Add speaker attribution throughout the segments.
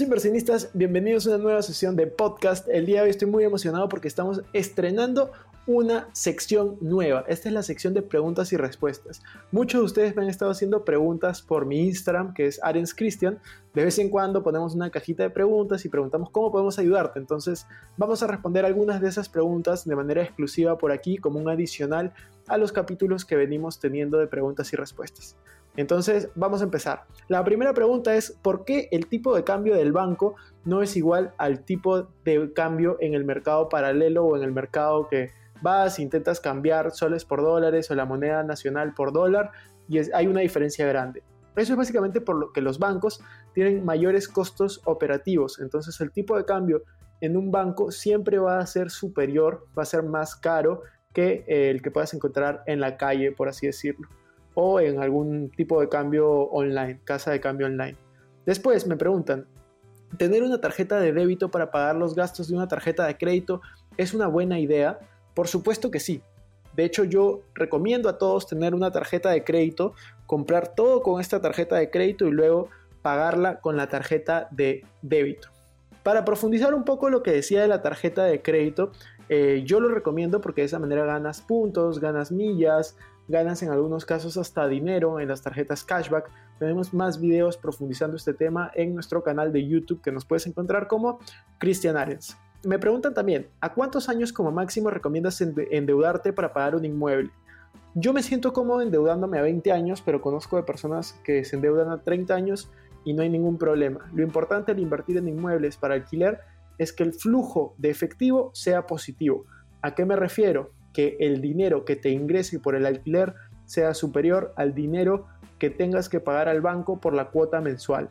Speaker 1: Inversionistas, bienvenidos a una nueva sesión de podcast. El día de hoy estoy muy emocionado porque estamos estrenando una sección nueva. Esta es la sección de preguntas y respuestas. Muchos de ustedes me han estado haciendo preguntas por mi Instagram, que es Arens Christian. De vez en cuando ponemos una cajita de preguntas y preguntamos cómo podemos ayudarte. Entonces vamos a responder algunas de esas preguntas de manera exclusiva por aquí como un adicional a los capítulos que venimos teniendo de preguntas y respuestas. Entonces, vamos a empezar. La primera pregunta es, ¿por qué el tipo de cambio del banco no es igual al tipo de cambio en el mercado paralelo o en el mercado que vas, intentas cambiar soles por dólares o la moneda nacional por dólar y hay una diferencia grande? Eso es básicamente por lo que los bancos tienen mayores costos operativos. Entonces, el tipo de cambio en un banco siempre va a ser superior, va a ser más caro que el que puedas encontrar en la calle, por así decirlo o en algún tipo de cambio online, casa de cambio online. Después me preguntan, ¿tener una tarjeta de débito para pagar los gastos de una tarjeta de crédito es una buena idea? Por supuesto que sí. De hecho, yo recomiendo a todos tener una tarjeta de crédito, comprar todo con esta tarjeta de crédito y luego pagarla con la tarjeta de débito. Para profundizar un poco lo que decía de la tarjeta de crédito, eh, yo lo recomiendo porque de esa manera ganas puntos, ganas millas, ganas en algunos casos hasta dinero en las tarjetas cashback. Tenemos más videos profundizando este tema en nuestro canal de YouTube que nos puedes encontrar como Christian Arens. Me preguntan también, ¿a cuántos años como máximo recomiendas endeudarte para pagar un inmueble? Yo me siento cómodo endeudándome a 20 años, pero conozco de personas que se endeudan a 30 años y no hay ningún problema. Lo importante al invertir en inmuebles para alquiler es que el flujo de efectivo sea positivo. ¿A qué me refiero? Que el dinero que te ingrese por el alquiler sea superior al dinero que tengas que pagar al banco por la cuota mensual.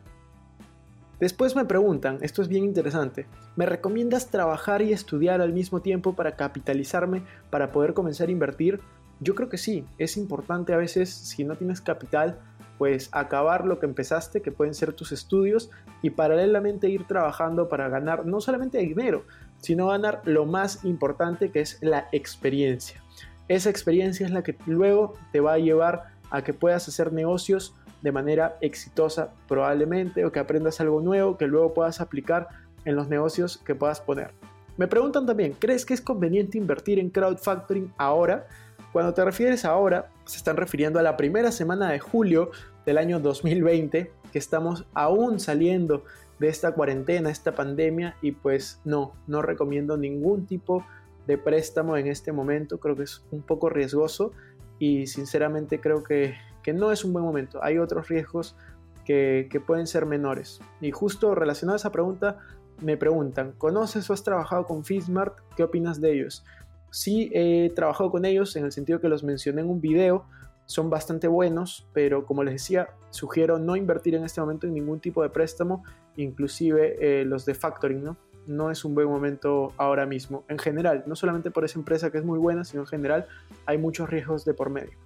Speaker 1: Después me preguntan, esto es bien interesante, ¿me recomiendas trabajar y estudiar al mismo tiempo para capitalizarme para poder comenzar a invertir? Yo creo que sí, es importante a veces si no tienes capital, pues acabar lo que empezaste, que pueden ser tus estudios, y paralelamente ir trabajando para ganar no solamente dinero, sino ganar lo más importante que es la experiencia. Esa experiencia es la que luego te va a llevar a que puedas hacer negocios de manera exitosa probablemente o que aprendas algo nuevo que luego puedas aplicar en los negocios que puedas poner. Me preguntan también, ¿crees que es conveniente invertir en crowdfunding ahora? Cuando te refieres ahora, se están refiriendo a la primera semana de julio del año 2020, que estamos aún saliendo de esta cuarentena, esta pandemia y pues no, no recomiendo ningún tipo de préstamo en este momento, creo que es un poco riesgoso y sinceramente creo que, no es un buen momento, hay otros riesgos que, que pueden ser menores. Y justo relacionado a esa pregunta, me preguntan, ¿conoces o has trabajado con Fismart? ¿Qué opinas de ellos? Sí, he trabajado con ellos en el sentido que los mencioné en un video, son bastante buenos, pero como les decía, sugiero no invertir en este momento en ningún tipo de préstamo, inclusive eh, los de factoring, ¿no? No es un buen momento ahora mismo, en general, no solamente por esa empresa que es muy buena, sino en general hay muchos riesgos de por medio.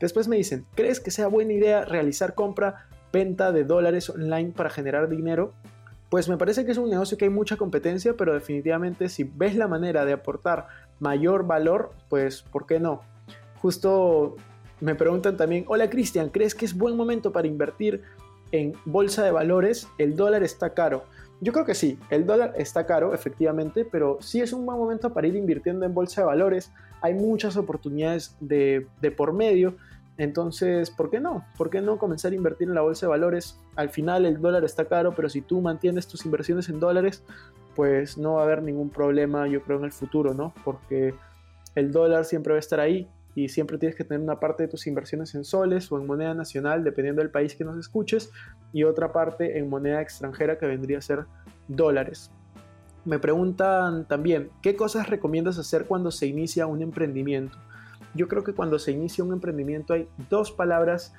Speaker 1: Después me dicen, ¿crees que sea buena idea realizar compra, venta de dólares online para generar dinero? Pues me parece que es un negocio que hay mucha competencia, pero definitivamente si ves la manera de aportar mayor valor, pues ¿por qué no? Justo me preguntan también, hola Cristian, ¿crees que es buen momento para invertir en bolsa de valores? El dólar está caro. Yo creo que sí, el dólar está caro, efectivamente, pero sí es un buen momento para ir invirtiendo en bolsa de valores. Hay muchas oportunidades de, de por medio. Entonces, ¿por qué no? ¿Por qué no comenzar a invertir en la bolsa de valores? Al final el dólar está caro, pero si tú mantienes tus inversiones en dólares, pues no va a haber ningún problema, yo creo, en el futuro, ¿no? Porque el dólar siempre va a estar ahí y siempre tienes que tener una parte de tus inversiones en soles o en moneda nacional, dependiendo del país que nos escuches, y otra parte en moneda extranjera que vendría a ser dólares. Me preguntan también, ¿qué cosas recomiendas hacer cuando se inicia un emprendimiento? Yo creo que cuando se inicia un emprendimiento hay dos palabras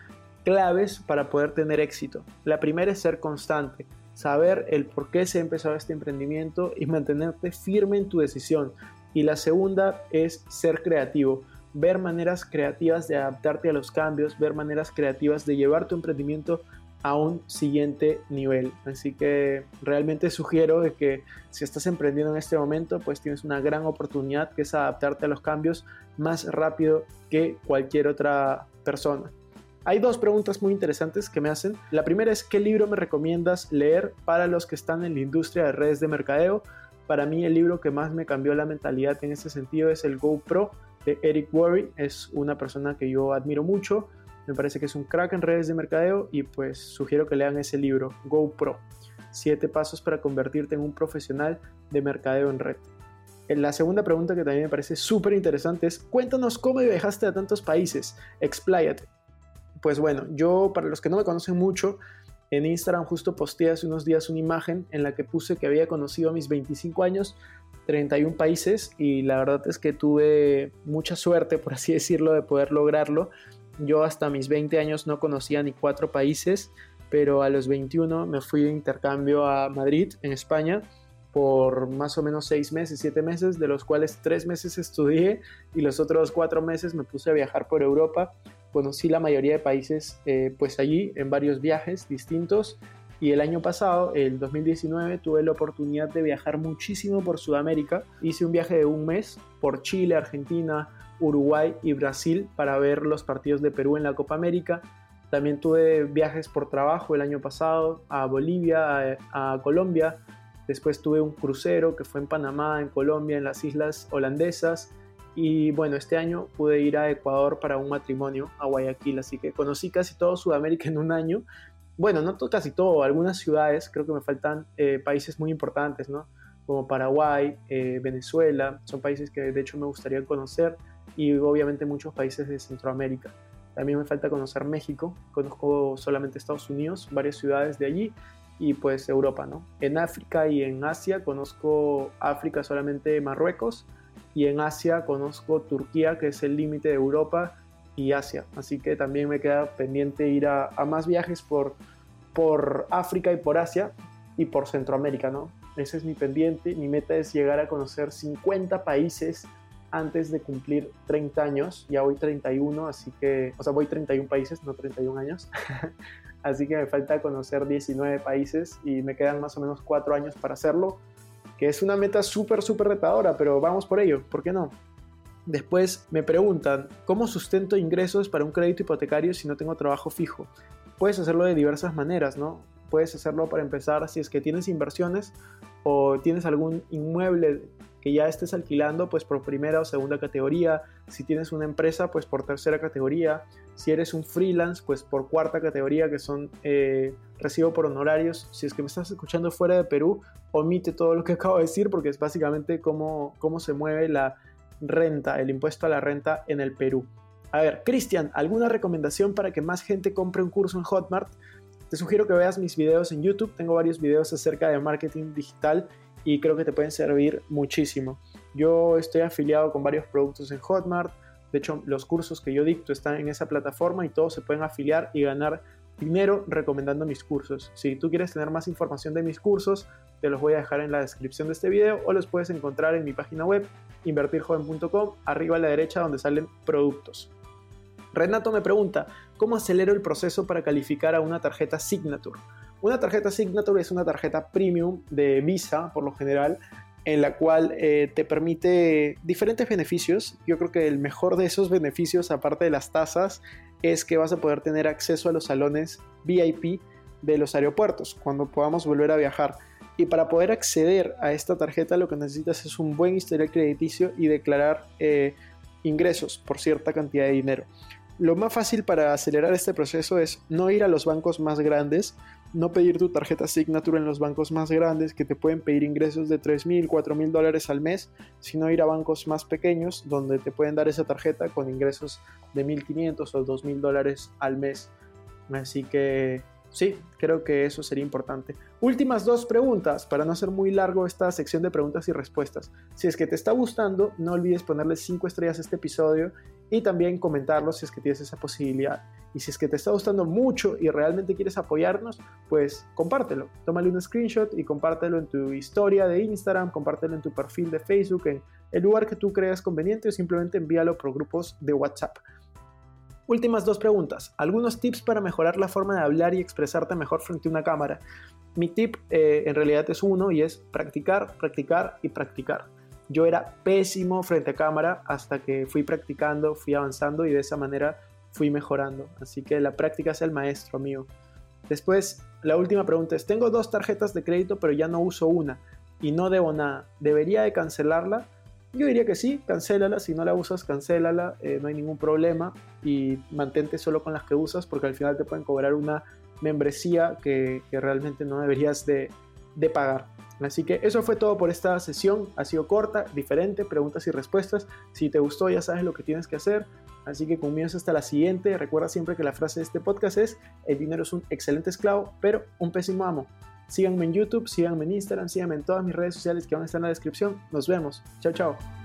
Speaker 1: claves para poder tener éxito. La primera es ser constante, saber el por qué se ha empezado este emprendimiento y mantenerte firme en tu decisión. Y la segunda es ser creativo, ver maneras creativas de adaptarte a los cambios, ver maneras creativas de llevar tu emprendimiento a un siguiente nivel. Así que realmente sugiero de que si estás emprendiendo en este momento, pues tienes una gran oportunidad que es adaptarte a los cambios más rápido que cualquier otra persona. Hay dos preguntas muy interesantes que me hacen. La primera es, ¿qué libro me recomiendas leer para los que están en la industria de redes de mercadeo? Para mí el libro que más me cambió la mentalidad en ese sentido es el GoPro Eric Worre. Es una persona que yo admiro mucho me parece que es un crack en redes de mercadeo y pues sugiero que lean ese libro, GoPro. Siete pasos para convertirte en un profesional de mercadeo en red. La segunda pregunta que también me parece súper interesante es, cuéntanos cómo viajaste a tantos países, expláyate. Pues bueno, yo para los que no me conocen mucho, en Instagram justo posteé hace unos días una imagen en la que puse que había conocido a mis 25 años 31 países y la verdad es que tuve mucha suerte, por así decirlo, de poder lograrlo yo hasta mis 20 años no conocía ni cuatro países, pero a los 21 me fui de intercambio a Madrid, en España, por más o menos seis meses, siete meses, de los cuales tres meses estudié y los otros cuatro meses me puse a viajar por Europa. Conocí la mayoría de países eh, pues allí en varios viajes distintos y el año pasado, el 2019, tuve la oportunidad de viajar muchísimo por Sudamérica. Hice un viaje de un mes por Chile, Argentina, Uruguay y Brasil para ver los partidos de Perú en la Copa América. También tuve viajes por trabajo el año pasado a Bolivia, a, Colombia. Después tuve un crucero que fue en Panamá, en Colombia, en las islas holandesas. Y bueno, este año pude ir a Ecuador para un matrimonio a Guayaquil, así que conocí casi todo Sudamérica en un año. Bueno, no casi todo, algunas ciudades, creo que me faltan eh, países muy importantes, ¿no? Como Paraguay, eh, Venezuela, son países que de hecho me gustaría conocer y obviamente muchos países de Centroamérica. También me falta conocer México, conozco solamente Estados Unidos, varias ciudades de allí y pues Europa, ¿no? En África y en Asia conozco África solamente Marruecos y en Asia conozco Turquía, que es el límite de Europa y Asia. Así que también me queda pendiente ir a, más viajes por, por África y por Asia y por Centroamérica, ¿no? Ese es mi pendiente. Mi meta es llegar a conocer 50 países antes de cumplir 30 años, ya voy 31, así que, o sea, voy 31 países, no 31 años, así que me falta conocer 19 países y me quedan más o menos 4 años para hacerlo, que es una meta súper, súper retadora, pero vamos por ello, ¿por qué no? Después me preguntan, ¿cómo sustento ingresos para un crédito hipotecario si no tengo trabajo fijo? Puedes hacerlo de diversas maneras, ¿no? Puedes hacerlo para empezar si es que tienes inversiones o tienes algún inmueble que ya estés alquilando pues por primera o segunda categoría, si tienes una empresa pues por tercera categoría, si eres un freelance pues por cuarta categoría que son eh, recibo por honorarios, si es que me estás escuchando fuera de Perú, omite todo lo que acabo de decir porque es básicamente cómo, cómo se mueve la renta, el impuesto a la renta en el Perú. A ver, Cristian, ¿alguna recomendación para que más gente compre un curso en Hotmart? Te sugiero que veas mis videos en YouTube, tengo varios videos acerca de marketing digital y creo que te pueden servir muchísimo. Yo estoy afiliado con varios productos en Hotmart, de hecho los cursos que yo dicto están en esa plataforma y todos se pueden afiliar y ganar dinero recomendando mis cursos. Si tú quieres tener más información de mis cursos, te los voy a dejar en la descripción de este video o los puedes encontrar en mi página web invertirjoven.com, arriba a la derecha donde salen productos. Renato me pregunta, ¿cómo acelero el proceso para calificar a una tarjeta Signature? Una tarjeta Signature es una tarjeta premium de Visa, por lo general, en la cual eh, te permite diferentes beneficios. Yo creo que el mejor de esos beneficios, aparte de las tasas, es que vas a poder tener acceso a los salones VIP de los aeropuertos cuando podamos volver a viajar. Y para poder acceder a esta tarjeta lo que necesitas es un buen historial crediticio y declarar eh, ingresos por cierta cantidad de dinero. Lo más fácil para acelerar este proceso es no ir a los bancos más grandes, no pedir tu tarjeta Signature en los bancos más grandes que te pueden pedir ingresos de 3 mil, 4 mil dólares al mes, sino ir a bancos más pequeños donde te pueden dar esa tarjeta con ingresos de 1.500 o 2 mil dólares al mes. Así que Sí, creo que eso sería importante. Últimas dos preguntas, para no hacer muy largo esta sección de preguntas y respuestas. Si es que te está gustando, no olvides ponerle 5 estrellas a este episodio y también comentarlo si es que tienes esa posibilidad. Y si es que te está gustando mucho y realmente quieres apoyarnos, pues compártelo. Tómale un screenshot y compártelo en tu historia de Instagram, compártelo en tu perfil de Facebook, en el lugar que tú creas conveniente o simplemente envíalo por grupos de WhatsApp. Últimas dos preguntas. Algunos tips para mejorar la forma de hablar y expresarte mejor frente a una cámara. Mi tip eh, en realidad es uno y es practicar, practicar y practicar. Yo era pésimo frente a cámara hasta que fui practicando, fui avanzando y de esa manera fui mejorando. Así que la práctica es el maestro mío. Después, la última pregunta es, tengo dos tarjetas de crédito pero ya no uso una y no debo nada. ¿Debería de cancelarla? Yo diría que sí, cancélala, si no la usas, cancélala, eh, no hay ningún problema y mantente solo con las que usas porque al final te pueden cobrar una membresía que, realmente no deberías de, de pagar. Así que eso fue todo por esta sesión. Ha sido corta, diferente, preguntas y respuestas. Si te gustó ya sabes lo que tienes que hacer. Así que conmigo hasta la siguiente. Recuerda siempre que la frase de este podcast es, el dinero es un excelente esclavo, pero un pésimo amo. Síganme en YouTube, síganme en Instagram, síganme en todas mis redes sociales que van a estar en la descripción. Nos vemos. Chao, chao.